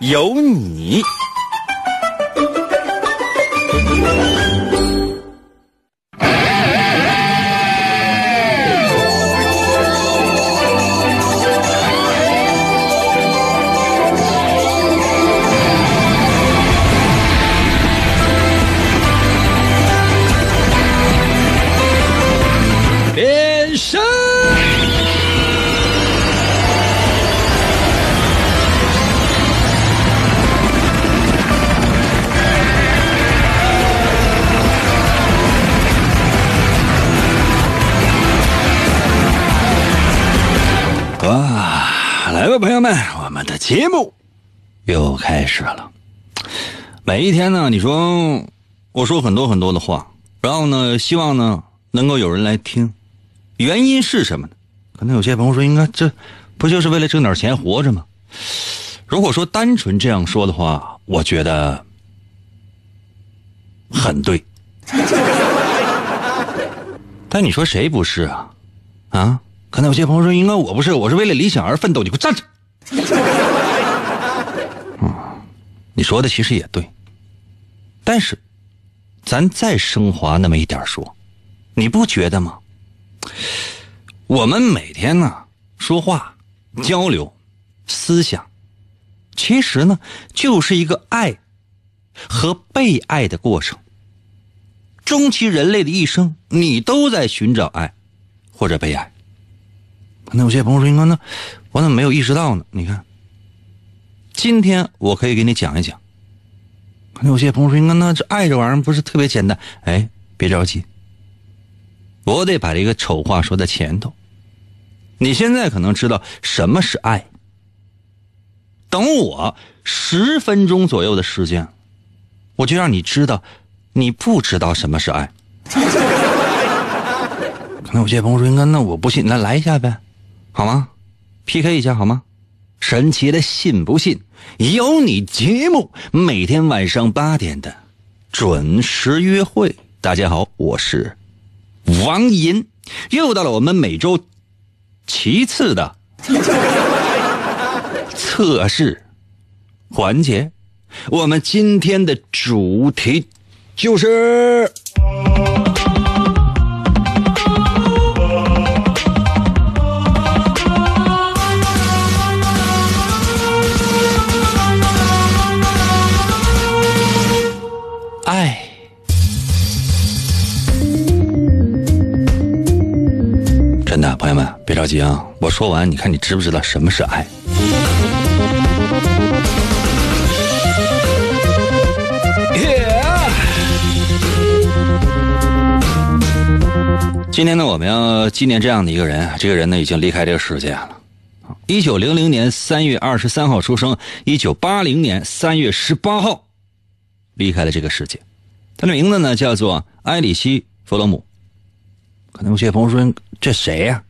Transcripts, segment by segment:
有你。各位，朋友们，我们的节目又开始了。每一天呢，你说我说很多很多的话，然后呢，希望呢能够有人来听。原因是什么呢？可能有些朋友说，应该这不就是为了挣点钱活着吗？如果说单纯这样说的话，我觉得很对。但你说谁不是啊？啊？可能有些朋友说，应该我不是，我是为了理想而奋斗。你给我站着！嗯，你说的其实也对。但是，咱再升华那么一点说，你不觉得吗？我们每天呢说话、交流、思想，其实呢就是一个爱和被爱的过程。终其人类的一生，你都在寻找爱或者被爱。可能有些朋友说：“应该呢，我怎么没有意识到呢？”你看，今天我可以给你讲一讲。可能有些朋友说：“应该那这爱这玩意儿不是特别简单？”哎，别着急，我得把这个丑话说在前头。你现在可能知道什么是爱。等我十分钟左右的时间，我就让你知道，你不知道什么是爱。可能有些朋友说：“应该那我不信，那来一下呗。”好吗？PK 一下好吗？神奇的信不信由你节目，每天晚上八点的准时约会。大家好，我是王银，又到了我们每周其次的 测试环节。我们今天的主题就是。朋友们别着急啊！我说完，你看你知不知道什么是爱？今天呢，我们要纪念这样的一个人，这个人呢已经离开这个世界了。一九零零年三月二十三号出生，一九八零年三月十八号。离开了这个世界，他的名字呢叫做埃里希·弗洛姆。可能有些朋友说：“这谁呀？”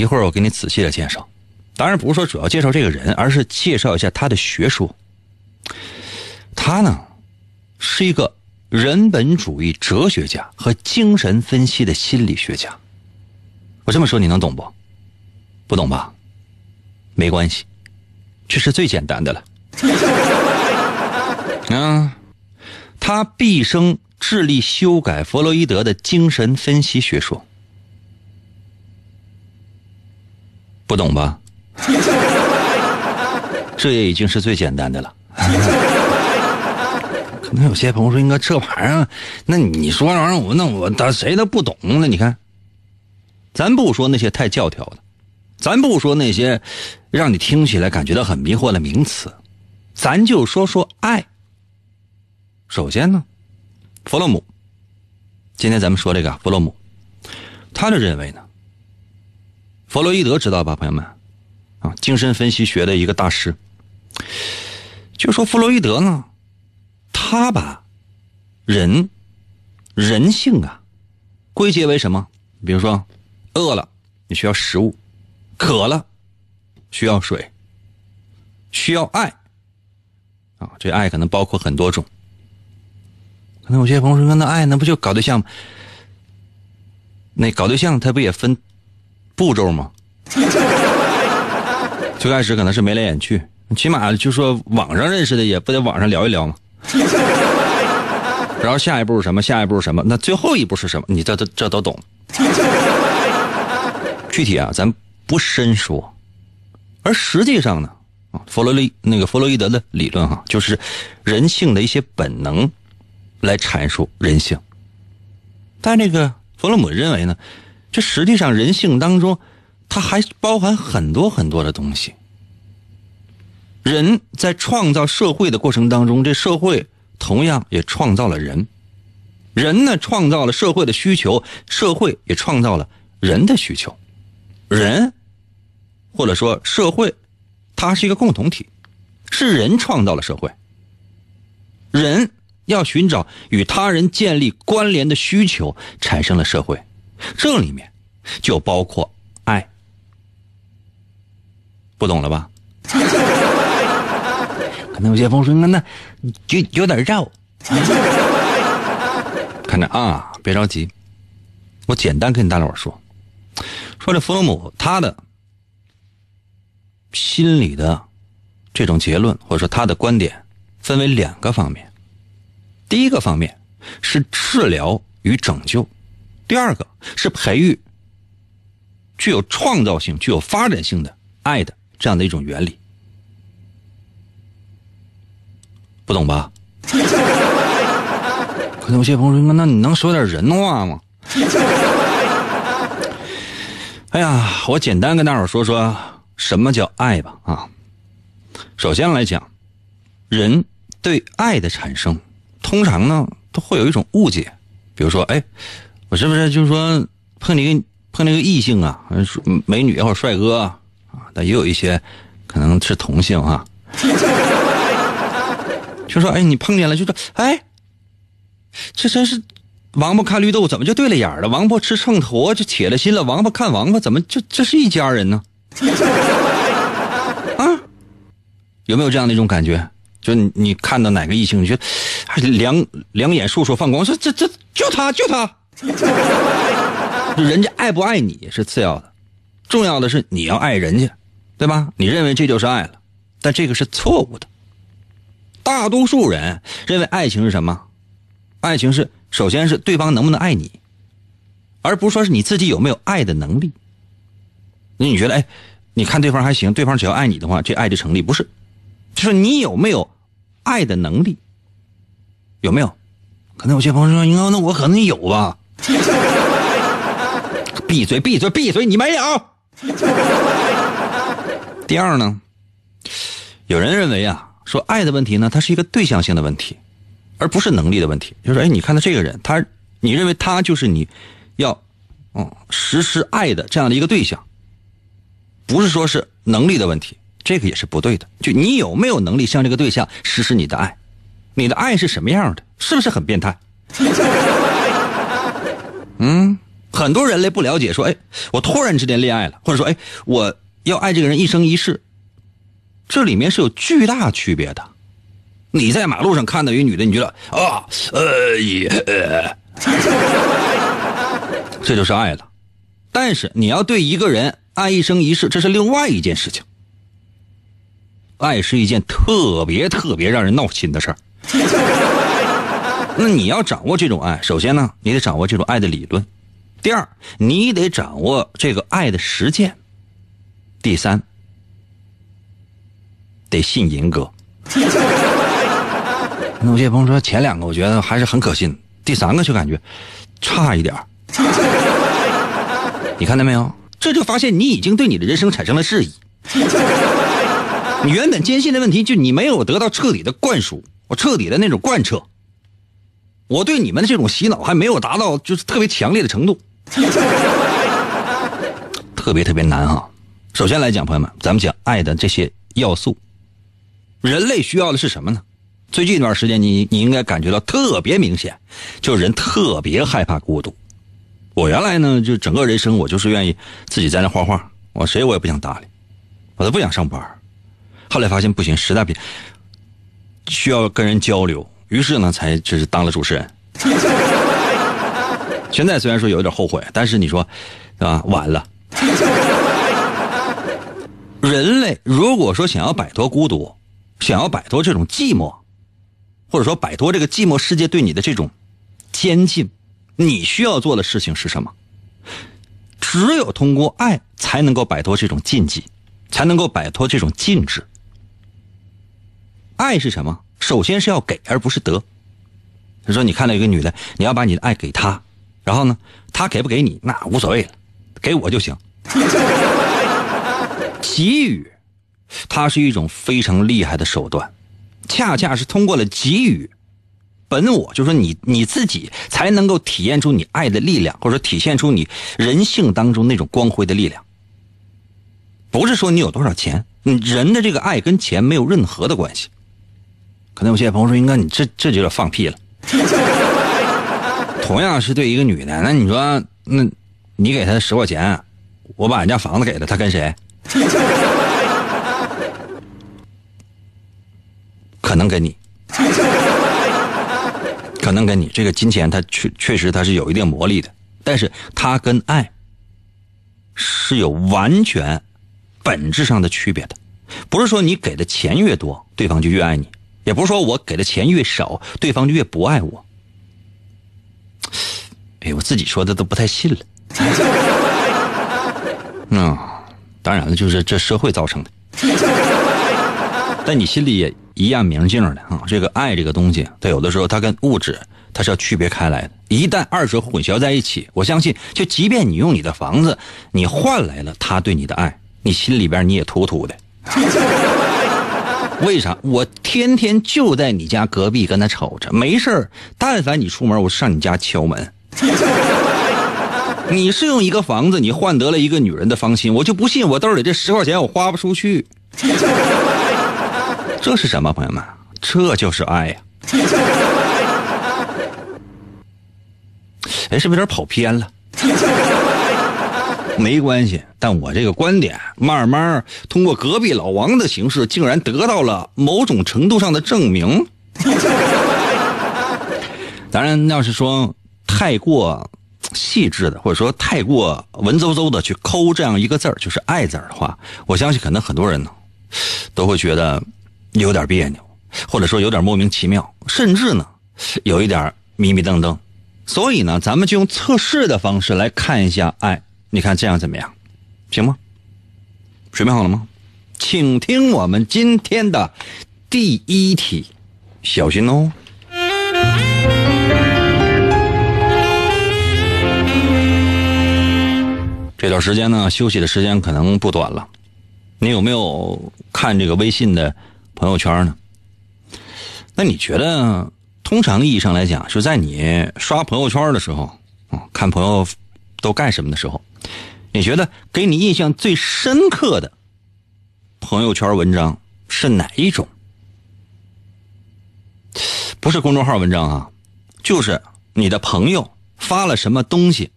一会儿我给你仔细的介绍。当然不是说主要介绍这个人，而是介绍一下他的学说。他呢是一个人本主义哲学家和精神分析的心理学家。我这么说你能懂不？不懂吧？没关系，这是最简单的了。啊。他毕生致力修改弗洛伊德的精神分析学说，不懂吧？这也已经是最简单的了。可能有些朋友说：“应该这玩意儿，那你说玩意儿，我那我他谁都不懂呢？”你看，咱不说那些太教条的，咱不说那些让你听起来感觉到很迷惑的名词，咱就说说爱。首先呢，弗洛姆，今天咱们说这个弗洛姆，他就认为呢，弗洛伊德知道吧，朋友们，啊，精神分析学的一个大师，就说弗洛伊德呢，他把人人性啊归结为什么？比如说，饿了你需要食物，渴了需要水，需要爱啊，这爱可能包括很多种。可能有些朋友说，那爱那不就搞对象吗？那搞对象他不也分步骤吗？最开始可能是眉来眼去，起码就说网上认识的也不得网上聊一聊吗？然后下一步是什么？下一步是什么？那最后一步是什么？你这这这都懂。具体啊，咱不深说。而实际上呢，啊，弗洛伊那个弗洛伊德的理论哈，就是人性的一些本能来阐述人性。但那个弗洛姆认为呢，这实际上人性当中。它还包含很多很多的东西。人在创造社会的过程当中，这社会同样也创造了人。人呢，创造了社会的需求，社会也创造了人的需求。人，或者说社会，它是一个共同体，是人创造了社会。人要寻找与他人建立关联的需求，产生了社会。这里面就包括爱。不懂了吧？可能有些朋友说：“那那就有点绕。”看着啊，别着急，我简单跟你大伙说，说这弗洛姆他的心理的这种结论，或者说他的观点，分为两个方面。第一个方面是治疗与拯救，第二个是培育具有创造性、具有发展性的爱的。这样的一种原理，不懂吧？可能有些朋友说：“那你能说点人话吗？” 哎呀，我简单跟大伙说说什么叫爱吧。啊，首先来讲，人对爱的产生，通常呢都会有一种误解，比如说，哎，我是不是就是说碰见个碰见个异性啊，美女或者帅哥啊？但也有一些可能是同性啊，就说哎，你碰见了就说哎，这真是王八看绿豆怎么就对了眼了？王八吃秤砣就铁了心了，王八看王八怎么就这是一家人呢？啊，有没有这样的一种感觉？就你看到哪个异性，你觉得两两眼烁烁放光，说这这就他就他，人家爱不爱你是次要的，重要的是你要爱人家。对吧？你认为这就是爱了，但这个是错误的。大多数人认为爱情是什么？爱情是首先是对方能不能爱你，而不是说是你自己有没有爱的能力。那你觉得，哎，你看对方还行，对方只要爱你的话，这爱就成立？不是，就是你有没有爱的能力？有没有？可能有些朋友说，那那我可能有吧。闭嘴！闭嘴！闭嘴！你没有。第二呢，有人认为啊，说爱的问题呢，它是一个对象性的问题，而不是能力的问题。就是哎，你看到这个人，他你认为他就是你要嗯实施爱的这样的一个对象，不是说是能力的问题，这个也是不对的。就你有没有能力向这个对象实施你的爱？你的爱是什么样的？是不是很变态？嗯，很多人类不了解，说哎，我突然之间恋爱了，或者说哎，我。要爱这个人一生一世，这里面是有巨大区别的。你在马路上看到一个女的，你觉得啊，呃，也，这就是爱了。但是你要对一个人爱一生一世，这是另外一件事情。爱是一件特别特别让人闹心的事儿。那你要掌握这种爱，首先呢，你得掌握这种爱的理论；第二，你得掌握这个爱的实践。第三，得信银哥。那有些朋友说前两个我觉得还是很可信，第三个就感觉差一点你看到没有？这就发现你已经对你的人生产生了质疑。你原本坚信的问题，就你没有得到彻底的灌输，我彻底的那种贯彻。我对你们的这种洗脑还没有达到就是特别强烈的程度，特别特别难哈。首先来讲，朋友们，咱们讲爱的这些要素。人类需要的是什么呢？最近一段时间，你你应该感觉到特别明显，就是人特别害怕孤独。我原来呢，就整个人生我就是愿意自己在那画画，我谁我也不想搭理，我都不想上班。后来发现不行，实在不行，需要跟人交流，于是呢，才就是当了主持人。现在虽然说有点后悔，但是你说，啊，晚了。人类如果说想要摆脱孤独，想要摆脱这种寂寞，或者说摆脱这个寂寞世界对你的这种监禁，你需要做的事情是什么？只有通过爱，才能够摆脱这种禁忌，才能够摆脱这种禁制。爱是什么？首先是要给，而不是得。他说：“你看到一个女的，你要把你的爱给她，然后呢，她给不给你那无所谓了，给我就行。给予，它是一种非常厉害的手段，恰恰是通过了给予，本我就说你你自己才能够体验出你爱的力量，或者说体现出你人性当中那种光辉的力量。不是说你有多少钱，人的这个爱跟钱没有任何的关系。可能有些朋友说，应该你这这就有点放屁了。同样是对一个女的，那你说，那你给她十块钱，我把人家房子给她，她跟谁？可能跟你，可能跟你这个金钱，它确确实它是有一定魔力的，但是它跟爱是有完全本质上的区别的，不是说你给的钱越多，对方就越爱你，也不是说我给的钱越少，对方就越不爱我。哎，我自己说的都不太信了。嗯。当然了，就是这社会造成的，但你心里也一样明镜的啊。这个爱这个东西，它有的时候它跟物质它是要区别开来的。一旦二者混淆在一起，我相信，就即便你用你的房子，你换来了他对你的爱，你心里边你也突突的。为啥？我天天就在你家隔壁跟他瞅着，没事但凡你出门，我上你家敲门。你是用一个房子，你换得了一个女人的芳心，我就不信我兜里这十块钱我花不出去。这是什么，朋友们？这就是爱呀！哎，是不是有点跑偏了？没关系，但我这个观点慢慢通过隔壁老王的形式，竟然得到了某种程度上的证明。当然，要是说太过。细致的，或者说太过文绉绉的去抠这样一个字儿，就是“爱”字儿的话，我相信可能很多人呢，都会觉得有点别扭，或者说有点莫名其妙，甚至呢，有一点迷迷瞪瞪。所以呢，咱们就用测试的方式来看一下爱，你看这样怎么样？行吗？准备好了吗？请听我们今天的第一题，小心哦。这段时间呢，休息的时间可能不短了。你有没有看这个微信的朋友圈呢？那你觉得，通常意义上来讲，是在你刷朋友圈的时候，看朋友都干什么的时候，你觉得给你印象最深刻的朋友圈文章是哪一种？不是公众号文章啊，就是你的朋友发了什么东西，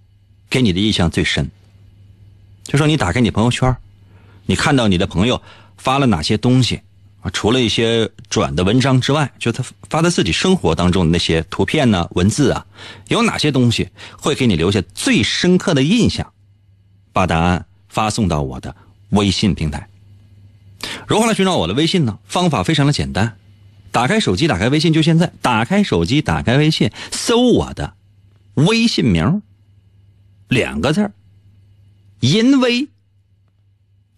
给你的印象最深。就说你打开你朋友圈，你看到你的朋友发了哪些东西啊？除了一些转的文章之外，就他发在自己生活当中的那些图片呢、文字啊，有哪些东西会给你留下最深刻的印象？把答案发送到我的微信平台。如何来寻找我的微信呢？方法非常的简单，打开手机，打开微信，就现在，打开手机，打开微信，搜我的微信名，两个字儿。淫威，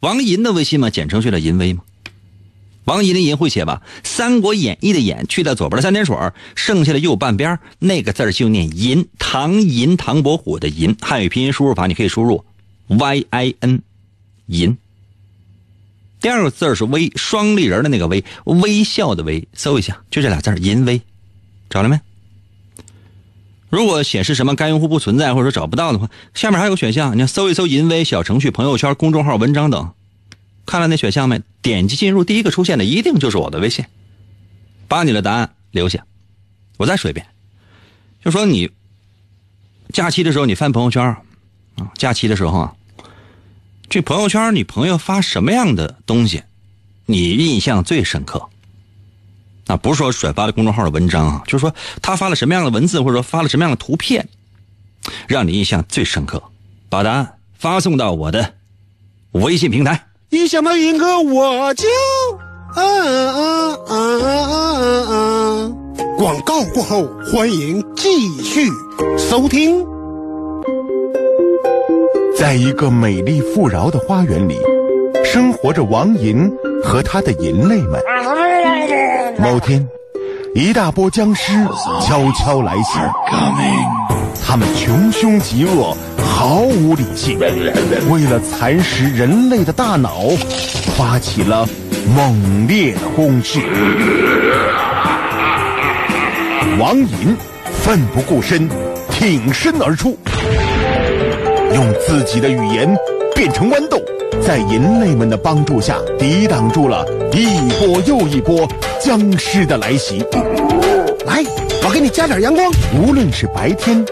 王银的微信嘛，简称就叫淫威嘛。王银的银会写吧，《三国演义》的演去掉左边的三点水，剩下的右半边那个字就念银。唐银，唐伯虎的银，汉语拼音输入法你可以输入 y i n，银。第二个字是微，双立人的那个微，微笑的微，搜一下，就这俩字淫威，找了没？如果显示什么该用户不存在，或者说找不到的话，下面还有个选项，你搜一搜“淫威”小程序、朋友圈、公众号、文章等，看了那选项没？点击进入，第一个出现的一定就是我的微信。把你的答案留下。我再说一遍，就说你假期的时候你翻朋友圈啊，假期的时候啊，去朋友圈你朋友发什么样的东西，你印象最深刻？啊，不是说转发了公众号的文章啊，就是说他发了什么样的文字，或者说发了什么样的图片，让你印象最深刻。把答案发送到我的微信平台。一想到银哥，我就啊啊啊啊啊！广告过后，欢迎继续收听。在一个美丽富饶的花园里，生活着王银和他的银类们。某天，一大波僵尸悄悄来袭，他们穷凶极恶，毫无理性，为了蚕食人类的大脑，发起了猛烈的攻势。王寅奋不顾身，挺身而出，用自己的语言变成豌豆，在人类们的帮助下，抵挡住了一波又一波僵尸的来袭。来，我给你加点阳光。无论是白天，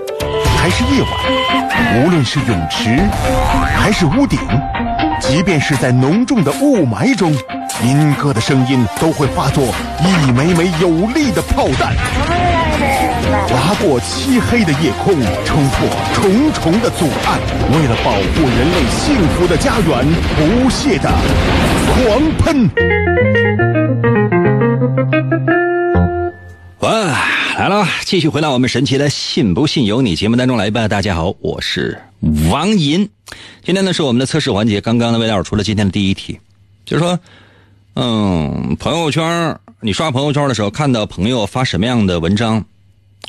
还是夜晚，无论是泳池，还是屋顶，即便是在浓重的雾霾中，民歌的声音都会化作一枚枚有力的炮弹，划过漆黑的夜空，冲破重重的阻碍，为了保护人类幸福的家园，不懈的狂喷。来了，继续回到我们神奇的“信不信由你”节目当中来吧。大家好，我是王银。今天呢是我们的测试环节，刚刚呢为大伙出了今天的第一题，就是说，嗯，朋友圈你刷朋友圈的时候，看到朋友发什么样的文章，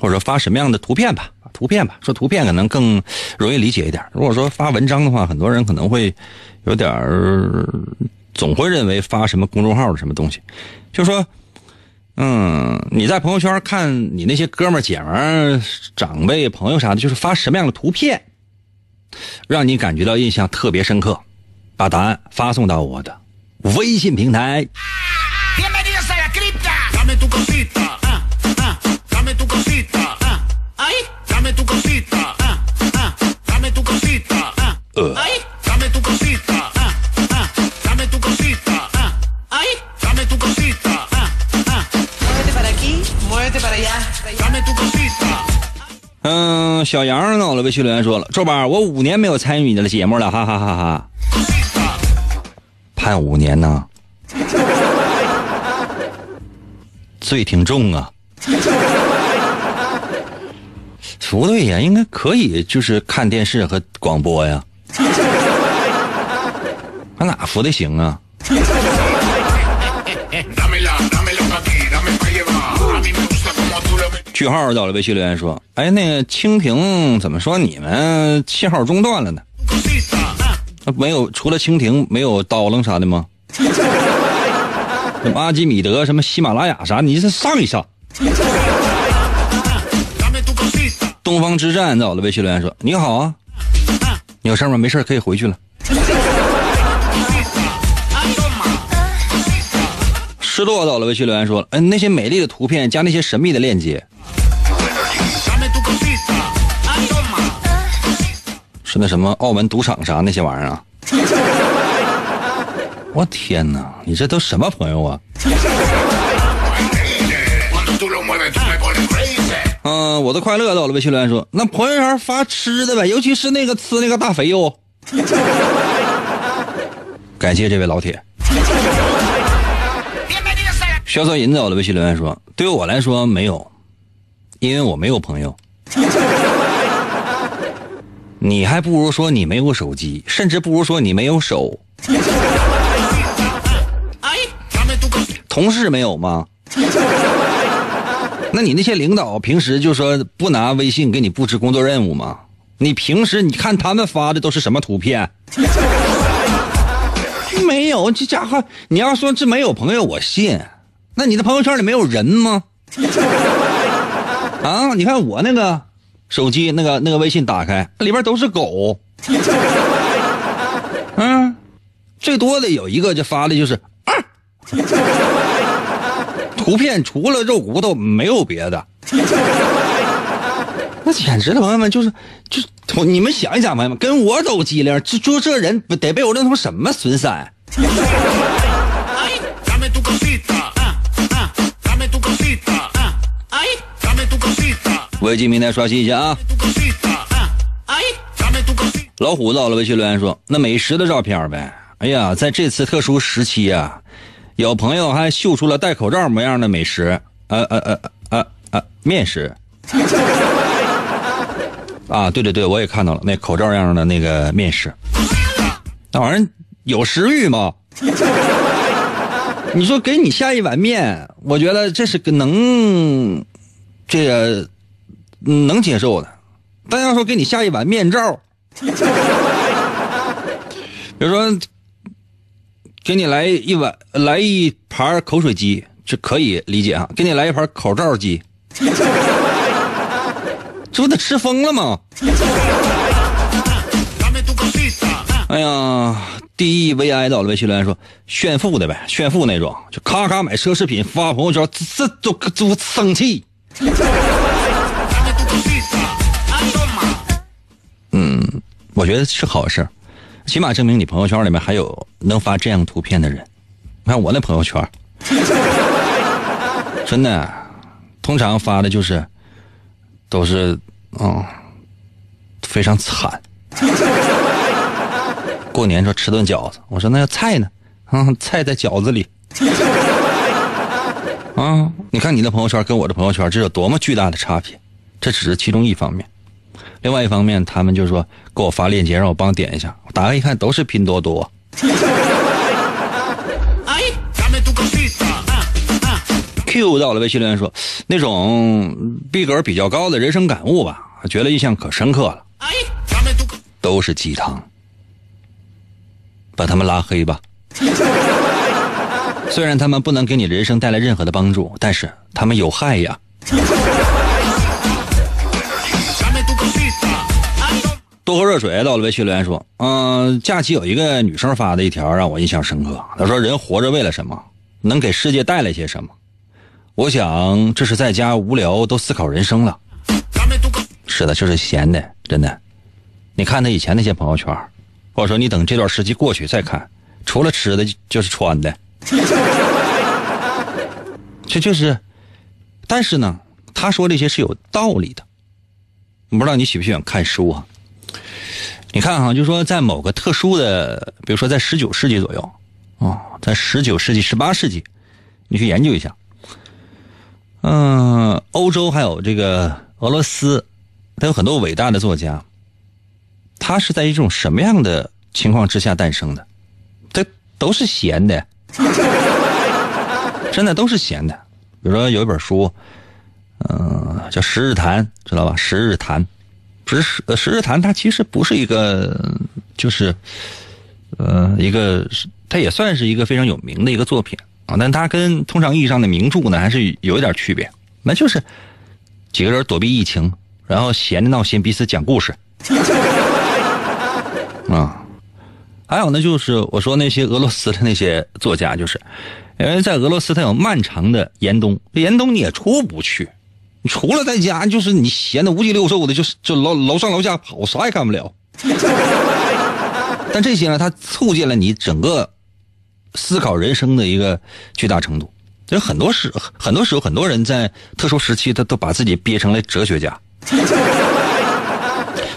或者说发什么样的图片吧，图片吧，说图片可能更容易理解一点。如果说发文章的话，很多人可能会有点，总会认为发什么公众号的什么东西，就是说。嗯，你在朋友圈看你那些哥们儿、姐们儿、长辈、朋友啥的，就是发什么样的图片，让你感觉到印象特别深刻？把答案发送到我的微信平台。呃。小杨呢？我的微信留言说了，周八我五年没有参与你的节目了，哈哈哈哈。判五年呢？罪挺重啊。不对呀，应该可以，就是看电视和广播呀。那哪服的行啊？句号到了，微信留言说：“哎，那个蜻蜓怎么说你们信号中断了呢？没有，除了蜻蜓没有刀楞啥的吗？什么阿基米德，什么喜马拉雅啥？你是上一上。”东方之战到了，微信留言说：“你好啊，你有事吗？没事可以回去了。”失落到了，微信留言说：“嗯，那些美丽的图片加那些神秘的链接。”是那什么澳门赌场啥那些玩意儿啊？我天哪，你这都什么朋友啊？嗯，我的快乐到了，微信留言说，那朋友圈发吃的呗，尤其是那个吃那个大肥肉。感谢这位老铁。潇洒银到了，微信留言说，对于我来说没有，因为我没有朋友。你还不如说你没有手机，甚至不如说你没有手。同事没有吗？那你那些领导平时就说不拿微信给你布置工作任务吗？你平时你看他们发的都是什么图片？没有，这家伙你要说这没有朋友，我信。那你的朋友圈里没有人吗？啊，你看我那个。手机那个那个微信打开，里边都是狗。嗯，最多的有一个就发的就是啊，图片除了肉骨头没有别的。那简直了，朋友们，就是就你们想一想，朋友们，跟我都机灵，就就这人得被我认成什么损山？微信平台刷新一下啊！老虎到了，微信留言说：“那美食的照片呗。”哎呀，在这次特殊时期啊，有朋友还秀出了戴口罩模样的美食，呃呃呃呃呃，面食。啊，对对对，我也看到了那口罩样的那个面食，那玩意儿有食欲吗？你说给你下一碗面，我觉得这是个能，这个能接受的。但要说给你下一碗面罩，比如说给你来一碗来一盘口水鸡，这可以理解啊。给你来一盘口罩鸡。这不得吃疯了吗？哎呀，DEVI 到了，微信留言说炫富的呗，炫富那种，就咔咔买奢侈品发朋友圈，这都都生气。嗯，我觉得是好事起码证明你朋友圈里面还有能发这样图片的人。你看我那朋友圈，真的，通常发的就是。都是，嗯，非常惨。过年说吃顿饺子，我说那菜呢？嗯，菜在饺子里。啊，你看你的朋友圈跟我的朋友圈，这有多么巨大的差别？这只是其中一方面，另外一方面，他们就说给我发链接，让我帮点一下。我打开一看，都是拼多多。Q 到了，微信留言说，那种逼格比较高的人生感悟吧，觉得印象可深刻了。都是鸡汤，把他们拉黑吧。虽然他们不能给你人生带来任何的帮助，但是他们有害呀。多喝热水。到了，微信留言说，嗯，假期有一个女生发的一条让我印象深刻。她说，人活着为了什么？能给世界带来些什么？我想这是在家无聊都思考人生了。是的，就是闲的，真的。你看他以前那些朋友圈，或者说你等这段时期过去再看，除了吃的就是穿的。这就是，但是呢，他说这些是有道理的。不知道你喜不喜欢看书啊？你看哈，就说在某个特殊的，比如说在十九世纪左右，哦，在十九世纪、十八世纪，你去研究一下。嗯，欧洲还有这个俄罗斯，它有很多伟大的作家。他是在一种什么样的情况之下诞生的？这都是闲的，真的都是闲的。比如说有一本书，嗯，叫《十日谈》，知道吧？《十日谈》，不是十《十日谈》，它其实不是一个，就是，呃，一个，它也算是一个非常有名的一个作品。啊，但它跟通常意义上的名著呢，还是有一点区别。那就是几个人躲避疫情，然后闲着闹心，彼此讲故事。啊，还有呢，就是我说那些俄罗斯的那些作家，就是因为在俄罗斯，它有漫长的严冬，严冬你也出不去，除了在家，就是你闲的无鸡六兽的，就是就楼楼上楼下跑，啥也干不了。但这些呢，它促进了你整个。思考人生的一个巨大程度，就很多时很多时候，很多人在特殊时期，他都把自己憋成了哲学家。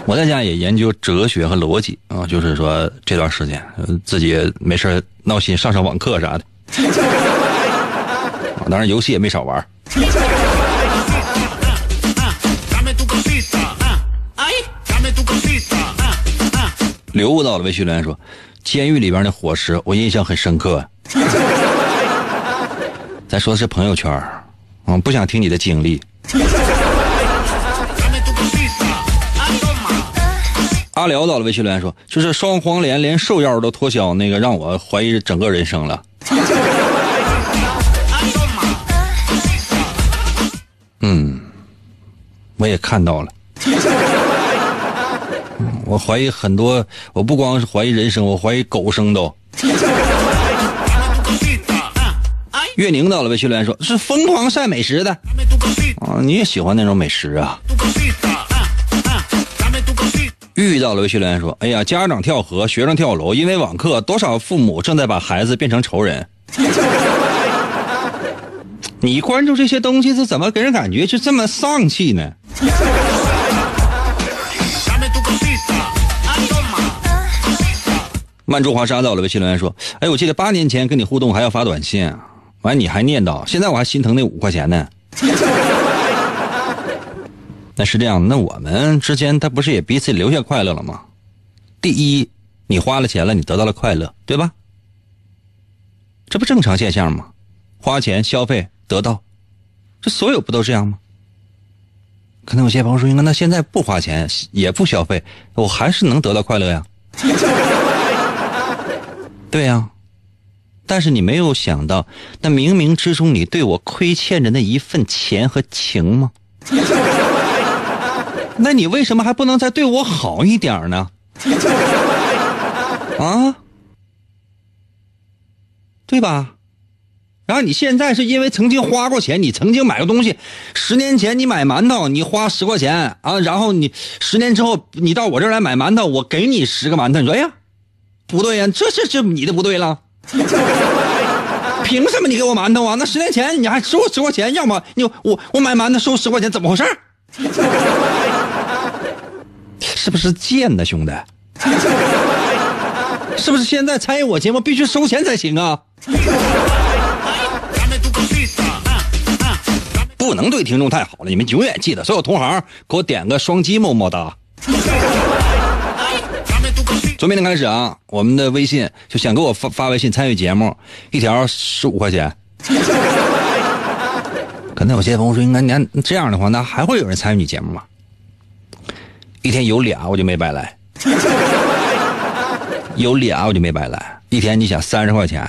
我在家也研究哲学和逻辑啊，就是说这段时间自己没事闹心上上网课啥的，当然游戏也没少玩。刘悟到了微信留言说。监狱里边的伙食，我印象很深刻。咱说的是朋友圈嗯，不想听你的经历。阿辽到了微信留言说，就是双黄连连瘦腰都脱销，那个让我怀疑整个人生了。嗯，我也看到了。我怀疑很多，我不光是怀疑人生，我怀疑狗生都。岳宁到了微信留言说：“是疯狂晒美食的啊，你也喜欢那种美食啊？”遇到了微信留言说：“哎呀，家长跳河，学生跳楼，因为网课，多少父母正在把孩子变成仇人。”你关注这些东西是怎么给人感觉就这么丧气呢？曼珠华沙到了微信留言说：“哎，我记得八年前跟你互动还要发短信，完你还念叨，现在我还心疼那五块钱呢。”那是这样，那我们之间他不是也彼此留下快乐了吗？第一，你花了钱了，你得到了快乐，对吧？这不正常现象吗？花钱消费得到，这所有不都这样吗？可能有些朋友说：“应该那现在不花钱也不消费，我还是能得到快乐呀。”对呀，但是你没有想到，那冥冥之中你对我亏欠着那一份钱和情吗？那你为什么还不能再对我好一点呢？啊，对吧？然后你现在是因为曾经花过钱，你曾经买过东西，十年前你买馒头，你花十块钱啊，然后你十年之后你到我这儿来买馒头，我给你十个馒头，你说哎呀，不对呀，这是这你的不对了，凭什么你给我馒头啊？那十年前你还收我十块钱，要么你我我买馒头收十块钱，怎么回事？是不是贱呢，兄弟？是不是现在参与我节目必须收钱才行啊？不能对听众太好了，你们永远记得，所有同行给我点个双击，么么哒。从明天开始啊，我们的微信就想给我发发微信参与节目，一条十五块钱。可能有些朋友说，应该你看这样的话，那还会有人参与你节目吗？一天有俩我就没白来，有俩我就没白来。一天你想三十块钱，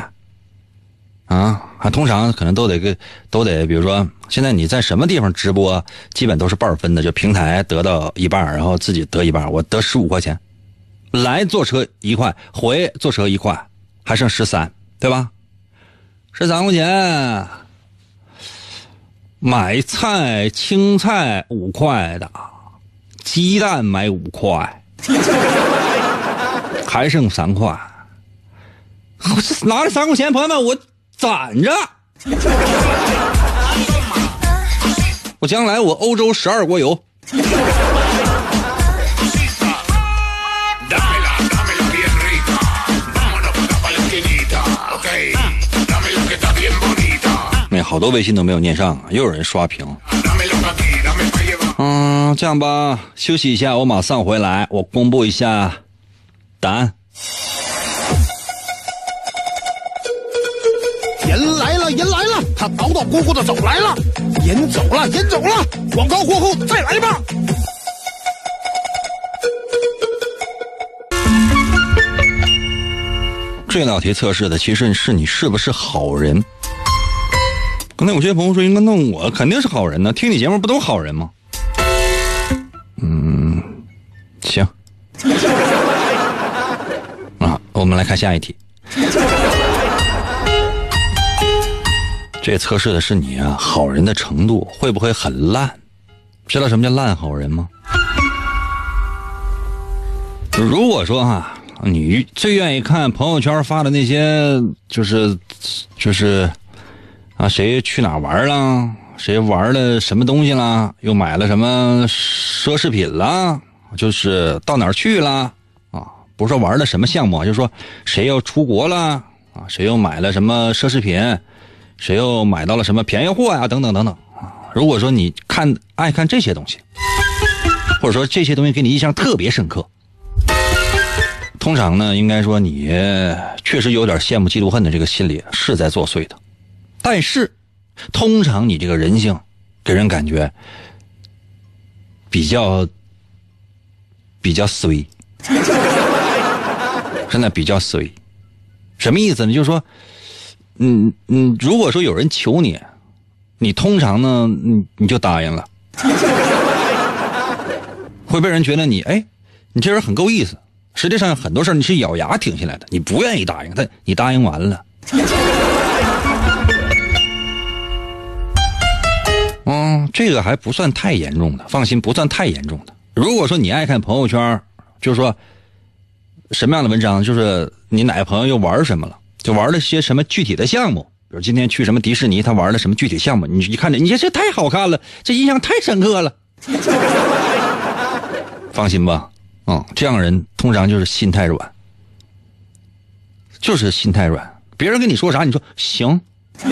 啊，还通常可能都得个都得，比如说现在你在什么地方直播，基本都是半分的，就平台得到一半，然后自己得一半。我得十五块钱，来坐车一块，回坐车一块，还剩十三，对吧？十三块钱。买菜青菜五块的，鸡蛋买五块，还剩三块。我这拿着三块钱，朋友们，我攒着。我将来我欧洲十二国游。那好多微信都没有念上，又有人刷屏。嗯，这样吧，休息一下，我马上回来，我公布一下答案。人来了，人来了，他叨叨咕咕的走来了，人走了，人走了，广告过后再来吧。这道题测试的其实是你是不是好人。刚才有些朋友说：“应该那我肯定是好人呢，听你节目不都好人吗？”嗯，行。啊，我们来看下一题。这测试的是你啊，好人的程度会不会很烂？知道什么叫烂好人吗？如果说哈，你最愿意看朋友圈发的那些，就是就是。啊，谁去哪玩了？谁玩了什么东西了？又买了什么奢侈品了？就是到哪儿去了？啊，不是说玩了什么项目，就是说谁又出国了？啊，谁又买了什么奢侈品？谁又买到了什么便宜货呀？等等等等。啊，如果说你看爱看这些东西，或者说这些东西给你印象特别深刻，通常呢，应该说你确实有点羡慕嫉妒恨的这个心理是在作祟的。但是，通常你这个人性，给人感觉比较比较衰，真的比较衰。什么意思呢？就是说，嗯嗯，如果说有人求你，你通常呢，你你就答应了，会被人觉得你哎，你这人很够意思，实际上很多事你是咬牙挺下来的，你不愿意答应，但你答应完了。嗯，这个还不算太严重的，放心，不算太严重的。如果说你爱看朋友圈，就是说什么样的文章，就是你哪个朋友又玩什么了，就玩了些什么具体的项目，比如今天去什么迪士尼，他玩了什么具体项目，你一看这，你这太好看了，这印象太深刻了。放心吧，嗯，这样人通常就是心太软，就是心太软。别人跟你说啥，你说行。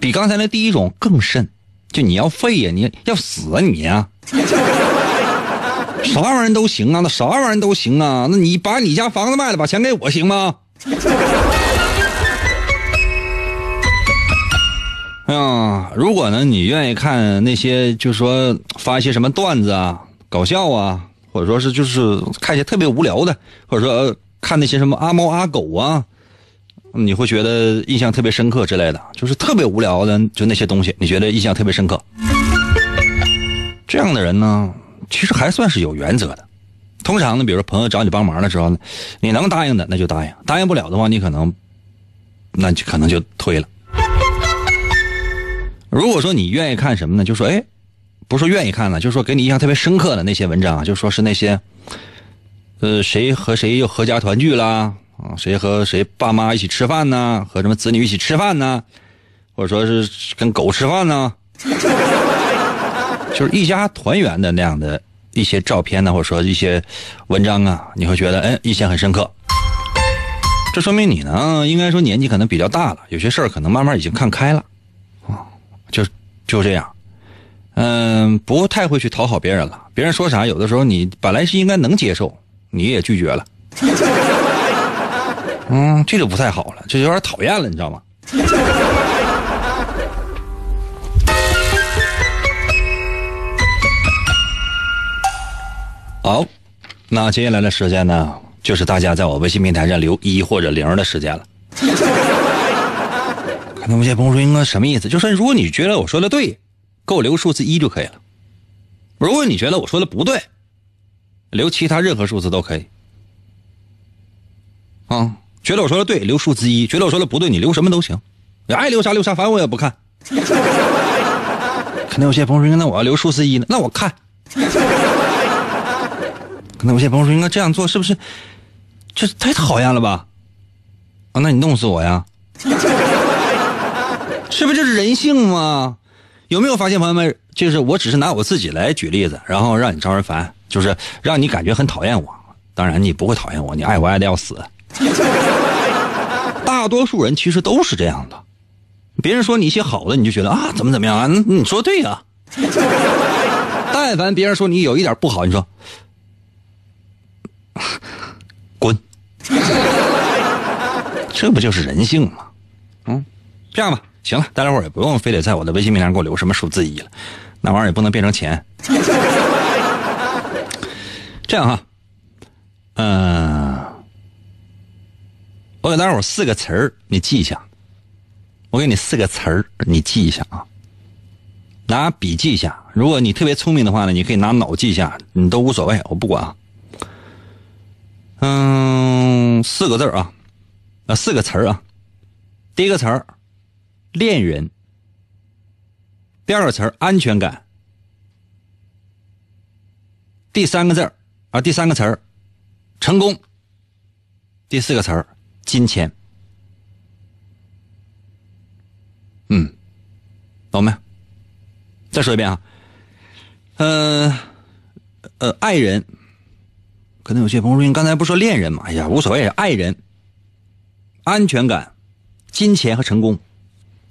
比刚才那第一种更甚，就你要废呀，你要死啊你呀！啥玩意儿都行啊，那啥玩意儿都行啊，那你把你家房子卖了，把钱给我行吗？哎呀，如果呢，你愿意看那些，就是说发一些什么段子啊、搞笑啊，或者说是就是看一些特别无聊的，或者说看那些什么阿猫阿狗啊，你会觉得印象特别深刻之类的，就是特别无聊的，就那些东西，你觉得印象特别深刻。这样的人呢，其实还算是有原则的。通常呢，比如说朋友找你帮忙的时候呢，你能答应的那就答应，答应不了的话，你可能那就可能就推了。如果说你愿意看什么呢？就说哎，不是说愿意看了，就是说给你印象特别深刻的那些文章，就说是那些，呃，谁和谁又合家团聚啦，啊，谁和谁爸妈一起吃饭呢？和什么子女一起吃饭呢？或者说是跟狗吃饭呢？就是一家团圆的那样的一些照片呢，或者说一些文章啊，你会觉得哎，印象很深刻。这说明你呢，应该说年纪可能比较大了，有些事儿可能慢慢已经看开了。啊就就这样，嗯，不太会去讨好别人了。别人说啥，有的时候你本来是应该能接受，你也拒绝了。嗯，这就不太好了，这有点讨厌了，你知道吗？好，那接下来的时间呢，就是大家在我微信平台上留一或者零的时间了。那有些朋友说：“应该什么意思？就是如果你觉得我说的对，给我留数字一就可以了；如果你觉得我说的不对，留其他任何数字都可以。啊，觉得我说的对，留数字一；觉得我说的不对，你留什么都行，你爱留啥留啥，反正我也不看。可能有些朋友说：‘那我要留数字一呢？’那我看。可能有些朋友说：‘应该这样做是不是？这太讨厌了吧？’啊，那你弄死我呀！是不是就是人性吗？有没有发现朋友们？就是我只是拿我自己来举例子，然后让你招人烦，就是让你感觉很讨厌我。当然你不会讨厌我，你爱我爱的要死。大多数人其实都是这样的。别人说你一些好的，你就觉得啊怎么怎么样啊？你说对呀。但凡别人说你有一点不好，你说 滚。这不就是人性吗？嗯，这样吧。行了，大家伙也不用非得在我的微信名上给我留什么数字一了，那玩意儿也不能变成钱。这样哈，嗯，我给大家伙四个词儿，你记一下。我给你四个词儿，你记一下啊。拿笔记一下，如果你特别聪明的话呢，你可以拿脑记一下，你都无所谓，我不管啊。嗯，四个字啊，啊，四个词儿啊。第一个词儿。恋人，第二个词儿安全感，第三个字儿啊，第三个词儿成功，第四个词儿金钱。嗯，懂没？再说一遍啊，呃呃，爱人，可能有些朋友说，你刚才不说恋人吗？哎呀，无所谓，爱人，安全感，金钱和成功。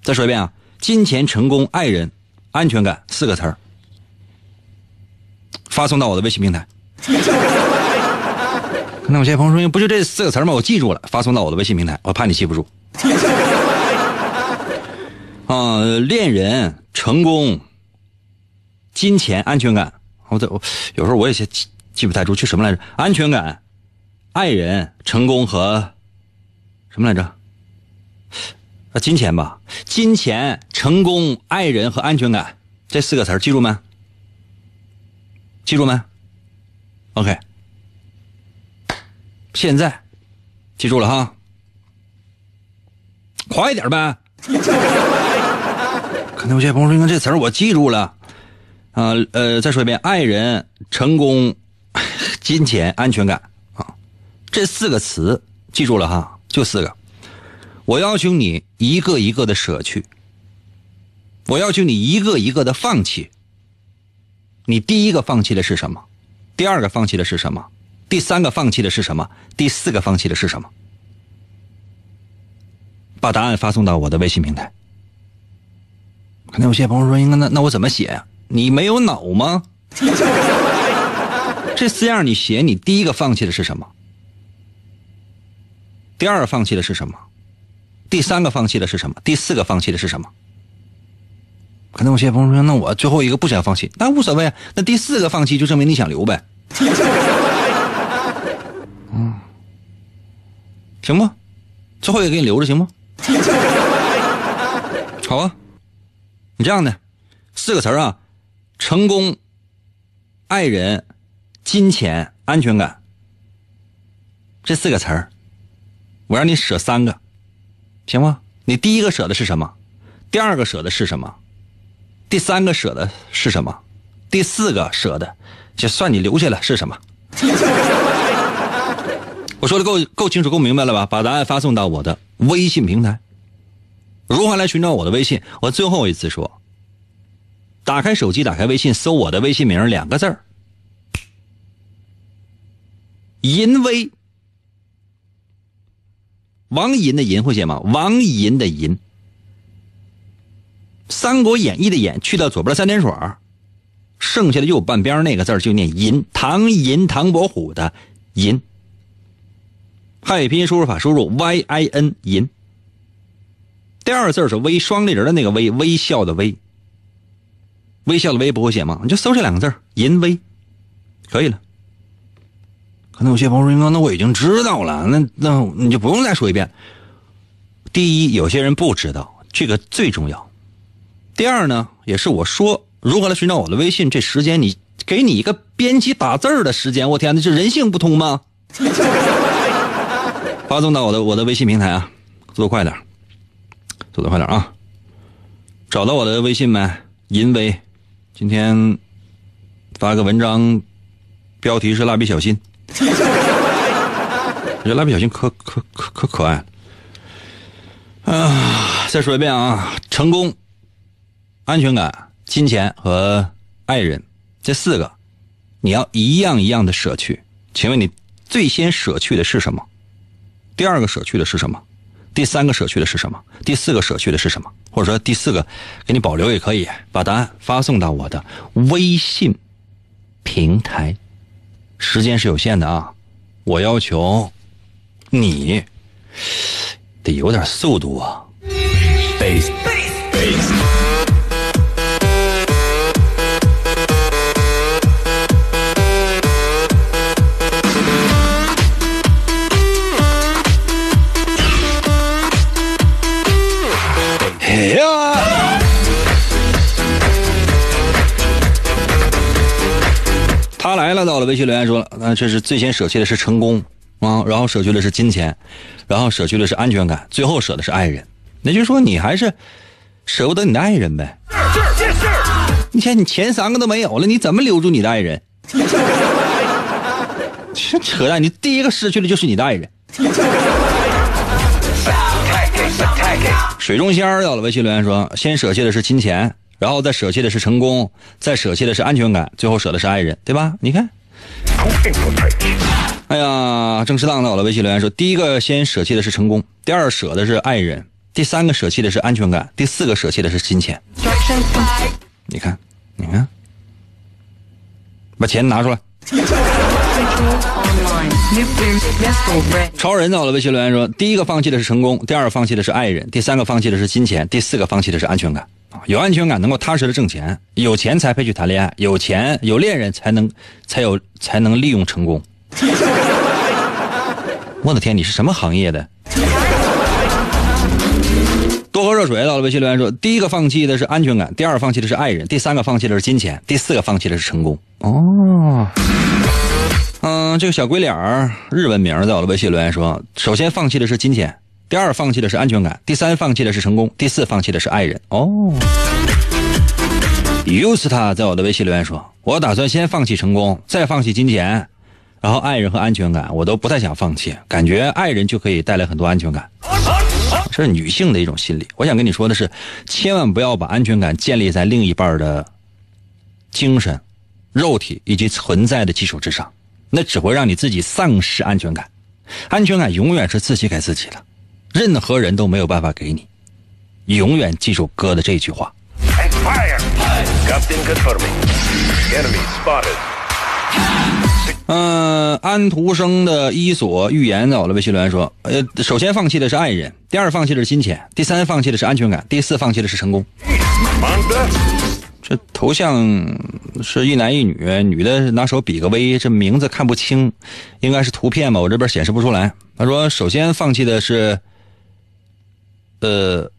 再说一遍啊，金钱、成功、爱人、安全感四个词儿，发送到我的微信平台。那有些朋友说，不就这四个词吗？我记住了，发送到我的微信平台，我怕你记不住。啊，恋人、成功、金钱、安全感，我这有时候我也记记不太住，去什么来着？安全感、爱人、成功和什么来着？啊，金钱吧，金钱、成功、爱人和安全感这四个词记住没？记住没？OK，现在，记住了哈，快一点呗。可能有些朋友说：“这词儿我记住了。”啊，呃，再说一遍：爱人、成功、金钱、安全感啊，这四个词记住了哈，就四个。我要求你一个一个的舍去，我要求你一个一个的放弃。你第一个放弃的是什么？第二个放弃的是什么？第三个放弃的是什么？第四个放弃的是什么？把答案发送到我的微信平台。可能有些朋友说：“应该那那我怎么写呀？你没有脑吗？” 这四样你写，你第一个放弃的是什么？第二个放弃的是什么？第三个放弃的是什么？第四个放弃的是什么？可能有些朋友说：“那我最后一个不想放弃，那无所谓。那第四个放弃就证明你想留呗。”嗯，行不？最后一个给你留着，行不？好啊，你这样的四个词啊：成功、爱人、金钱、安全感。这四个词儿，我让你舍三个，行吗？你第一个舍的是什么？第二个舍的是什么？第三个舍的是什么？第四个舍的，就算你留下了是什么？我说的够够清楚、够明白了吧？把答案发送到我的微信平台。如何来寻找我的微信？我最后一次说：打开手机，打开微信，搜我的微信名两个字儿“淫威”。王银的银会写吗？王银的银。《三国演义》的演去掉左边的三点水剩下的右半边那个字就念银。唐银，唐伯虎的银。汉语拼音输入法输入 y i n 银。第二个字是微，双立人的那个微，微笑的微。微笑的微不会写吗？你就搜这两个字淫威，可以了。可能有些朋友说：“那我已经知道了，那那你就不用再说一遍。”第一，有些人不知道这个最重要。第二呢，也是我说如何来寻找我的微信，这时间你给你一个编辑打字儿的时间，我天哪，这人性不通吗？发送到我的我的微信平台啊，速度快点，速度快点啊！找到我的微信没？淫威，今天发个文章，标题是蜡笔小新，我觉得蜡笔小新可可可可可爱啊！再说一遍啊，成功、安全感、金钱和爱人这四个，你要一样一样的舍去。请问你最先舍去的是什么？第二个舍去的是什么？第三个舍去的是什么？第四个舍去的是什么？或者说第四个给你保留也可以，把答案发送到我的微信平台。时间是有限的啊，我要求你得有点速度啊。呀！来，到了微信留言说了，那这是最先舍弃的是成功啊，然后舍去的是金钱，然后舍去的是安全感，最后舍的是爱人。那就说你还是舍不得你的爱人呗？你看你前三个都没有了，你怎么留住你的爱人？扯淡！你第一个失去的就是你的爱人。水中仙到了微信留言说：“先舍弃的是金钱，然后再舍弃的是成功，再舍弃的是安全感，最后舍的是爱人，对吧？你看。”哎呀，郑适当到了微信留言说：“第一个先舍弃的是成功，第二舍的是爱人，第三个舍弃的是安全感，第四个舍弃的是金钱。”你看，你看，把钱拿出来。超人到了微信留言说：“第一个放弃的是成功，第二个放弃的是爱人，第三个放弃的是金钱，第四个放弃的是安全感。有安全感能够踏实的挣钱，有钱才配去谈恋爱，有钱有恋人才能才有才能利用成功。我的天，你是什么行业的？”多喝热水到了微信留言说：“第一个放弃的是安全感，第二个放弃的是爱人，第三个放弃的是金钱，第四个放弃的是成功。”哦。嗯，这个小鬼脸儿日文名在我的微信留言说：首先放弃的是金钱，第二放弃的是安全感，第三放弃的是成功，第四放弃的是爱人。哦。u s t a 在我的微信留言说：“我打算先放弃成功，再放弃金钱，然后爱人和安全感我都不太想放弃，感觉爱人就可以带来很多安全感。这是女性的一种心理。我想跟你说的是，千万不要把安全感建立在另一半的精神、肉体以及存在的基础之上，那只会让你自己丧失安全感。安全感永远是自己给自己的，任何人都没有办法给你。永远记住哥的这句话。”嗯，安徒生的《伊索寓言》在我的微信留言说：呃，首先放弃的是爱人，第二放弃的是金钱，第三放弃的是安全感，第四放弃的是成功。这头像是一男一女，女的拿手比个 V，这名字看不清，应该是图片吧？我这边显示不出来。他说：首先放弃的是，呃。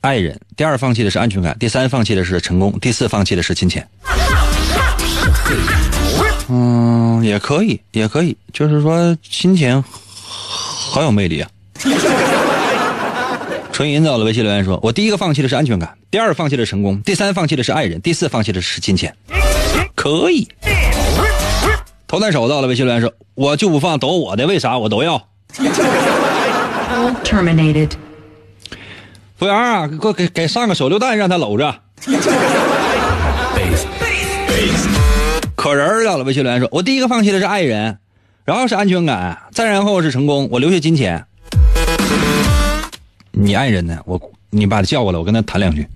爱人，第二放弃的是安全感，第三放弃的是成功，第四放弃的是金钱。嗯，也可以，也可以，就是说金钱好有魅力啊。纯银到了微信留言说：“我第一个放弃的是安全感，第二放弃的是成功，第三放弃的是爱人，第四放弃的是金钱。”可以。头戴手到了微信留言说：“我就不放，都我的，为啥我都要？” Terminated。服务员啊，给给给上个手榴弹，让他搂着。可人到了，微信留言说：“我第一个放弃的是爱人，然后是安全感，再然后是成功，我留下金钱。你爱人呢？我你把他叫过来，我跟他谈两句。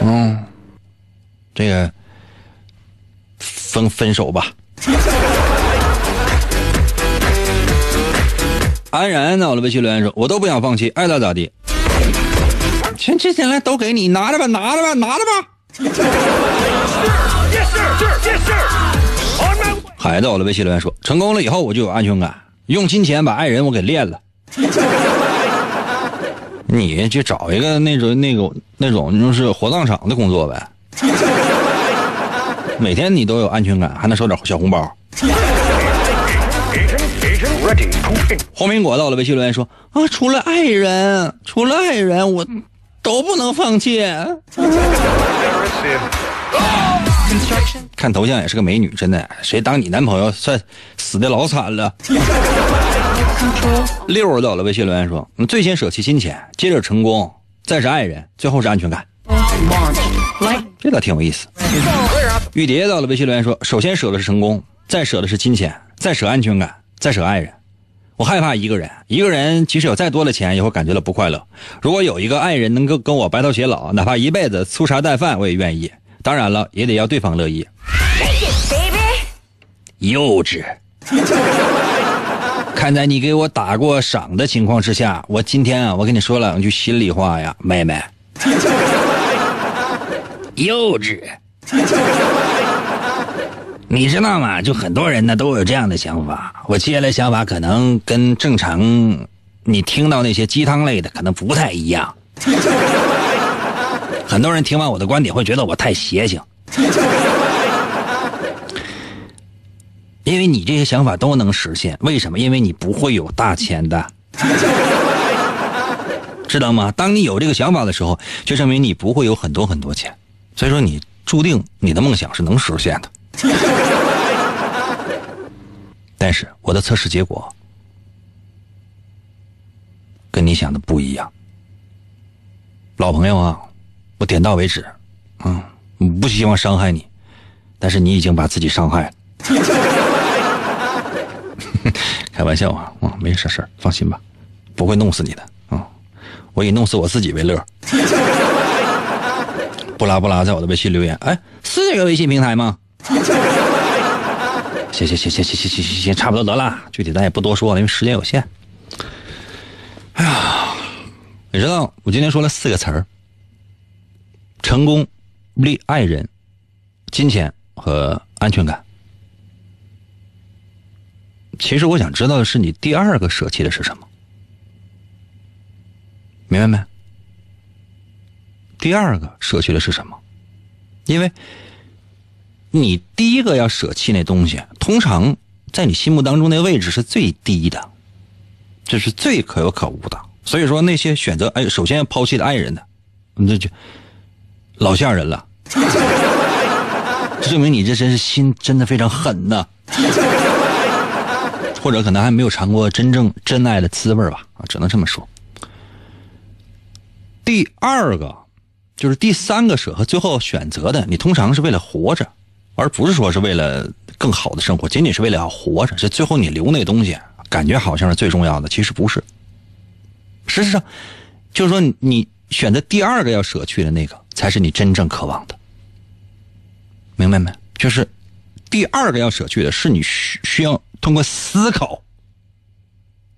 嗯，这个分分手吧。”安然到了微信留言说：“我都不想放弃，爱咋咋地。钱这钱来都给你，拿着吧，拿着吧，拿着吧。”海到了微信留言说：“成功了以后我就有安全感，用金钱把爱人我给练了。你去找一个那种那种那种就是火葬场的工作呗，每天你都有安全感，还能收点小红包。”红苹果到了，微信留言说：“啊，除了爱人，除了爱人，我都不能放弃。” 看头像也是个美女，真的，谁当你男朋友算死的老惨了。六到了，微信留言说：“最先舍弃金钱，接着成功，再是爱人，最后是安全感。”这倒挺有意思。玉蝶到了，微信留言说：“首先舍的是成功，再舍的是金钱，再舍安全感，再舍爱人。”我害怕一个人，一个人即使有再多的钱，也会感觉到不快乐。如果有一个爱人能够跟我白头偕老，哪怕一辈子粗茶淡饭，我也愿意。当然了，也得要对方乐意。幼稚。看在你给我打过赏的情况之下，我今天啊，我跟你说两句心里话呀，妹妹。幼稚。你知道吗？就很多人呢都有这样的想法。我接下来想法可能跟正常你听到那些鸡汤类的可能不太一样。很多人听完我的观点会觉得我太邪性，因为你这些想法都能实现。为什么？因为你不会有大钱的，知道吗？当你有这个想法的时候，就证明你不会有很多很多钱。所以说，你注定你的梦想是能实现的。但是我的测试结果跟你想的不一样，老朋友啊，我点到为止，嗯，不希望伤害你，但是你已经把自己伤害了。开玩笑啊，啊，没啥事儿，放心吧，不会弄死你的啊，我以弄死我自己为乐。不拉不拉，在我的微信留言，哎，是这个微信平台吗？行行行行行行行行行，差不多得了。具体咱也不多说了，因为时间有限。哎呀，你知道我今天说了四个词儿：成功、利、爱人、金钱和安全感。其实我想知道的是，你第二个舍弃的是什么？明白没？第二个舍弃的是什么？因为。你第一个要舍弃那东西，通常在你心目当中那位置是最低的，这是最可有可无的。所以说，那些选择哎，首先要抛弃的爱人的，那就老吓人了。这证明你这真是心真的非常狠呐，或者可能还没有尝过真正真爱的滋味吧？啊，只能这么说。第二个就是第三个舍和最后选择的，你通常是为了活着，而不是说是为了更好的生活，仅仅是为了要活着。这最后你留那东西，感觉好像是最重要的，其实不是。事实上，就是说，你选择第二个要舍去的那个，才是你真正渴望的，明白没？就是第二个要舍去的，是你需需要通过思考，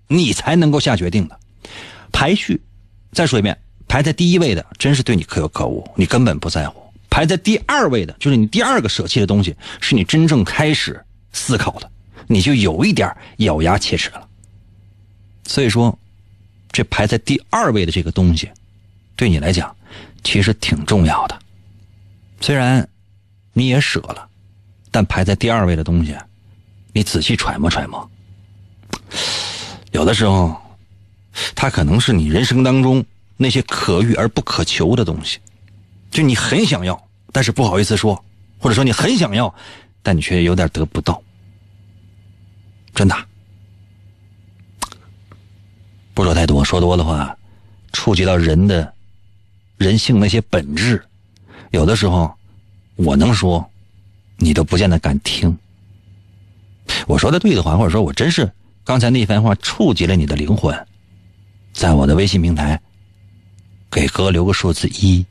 你才能够下决定的。排序，再说一遍，排在第一位的，真是对你可有可无，你根本不在乎；排在第二位的，就是你第二个舍弃的东西，是你真正开始思考的，你就有一点咬牙切齿了。所以说。这排在第二位的这个东西，对你来讲其实挺重要的。虽然你也舍了，但排在第二位的东西，你仔细揣摩揣摩，有的时候，它可能是你人生当中那些可遇而不可求的东西，就你很想要，但是不好意思说，或者说你很想要，但你却有点得不到，真的。不说太多，说多的话，触及到人的人性那些本质，有的时候我能说，你都不见得敢听。我说的对的话，或者说我真是刚才那番话触及了你的灵魂，在我的微信平台给哥留个数字一。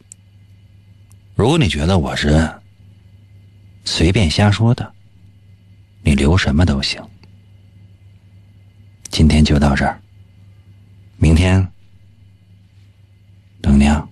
如果你觉得我是随便瞎说的，你留什么都行。今天就到这儿。明天，等你啊。